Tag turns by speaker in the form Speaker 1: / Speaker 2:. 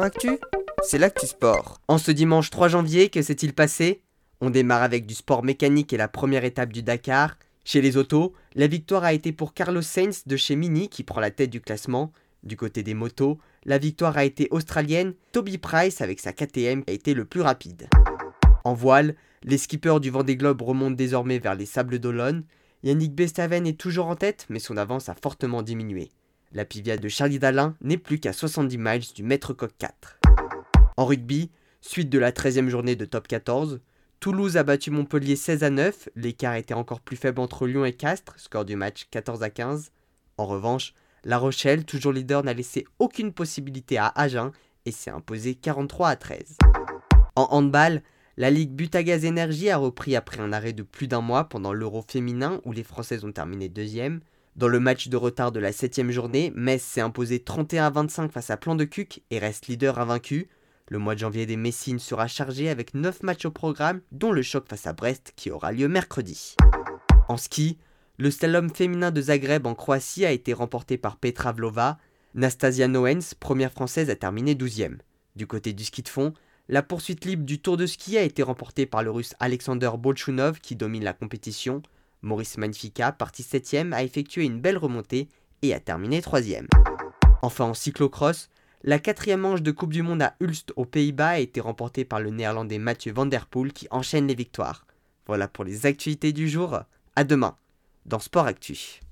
Speaker 1: Actu, c'est l'actu sport. En ce dimanche 3 janvier, que s'est-il passé? On démarre avec du sport mécanique et la première étape du Dakar. Chez les autos, la victoire a été pour Carlos Sainz de chez Mini qui prend la tête du classement. Du côté des motos, la victoire a été australienne. Toby Price avec sa KTM a été le plus rapide. En voile, les skippers du Vendée Globe remontent désormais vers les Sables d'Olonne. Yannick Bestaven est toujours en tête, mais son avance a fortement diminué. La pivia de Charlie Dalin n'est plus qu'à 70 miles du Maître Coq 4. En rugby, suite de la 13e journée de top 14, Toulouse a battu Montpellier 16 à 9, l'écart était encore plus faible entre Lyon et Castres, score du match 14 à 15. En revanche, La Rochelle, toujours leader, n'a laissé aucune possibilité à Agen et s'est imposé 43 à 13. En handball, la Ligue Butagaz Énergie a repris après un arrêt de plus d'un mois pendant l'Euro féminin où les Françaises ont terminé deuxième. Dans le match de retard de la 7 journée, Metz s'est imposé 31 à 25 face à Plan de Cuc et reste leader invaincu. Le mois de janvier des Messines sera chargé avec 9 matchs au programme, dont le choc face à Brest qui aura lieu mercredi. En ski, le slalom féminin de Zagreb en Croatie a été remporté par Petra Vlova. Nastasia Noens, première française, a terminé 12e. Du côté du ski de fond, la poursuite libre du Tour de ski a été remportée par le russe Alexander Bolchunov qui domine la compétition. Maurice Magnifica, parti 7ème, a effectué une belle remontée et a terminé 3ème. Enfin en cyclocross, la quatrième manche de Coupe du Monde à Ulst aux Pays-Bas a été remportée par le néerlandais Mathieu Van Der Poel qui enchaîne les victoires. Voilà pour les actualités du jour. À demain dans Sport Actu.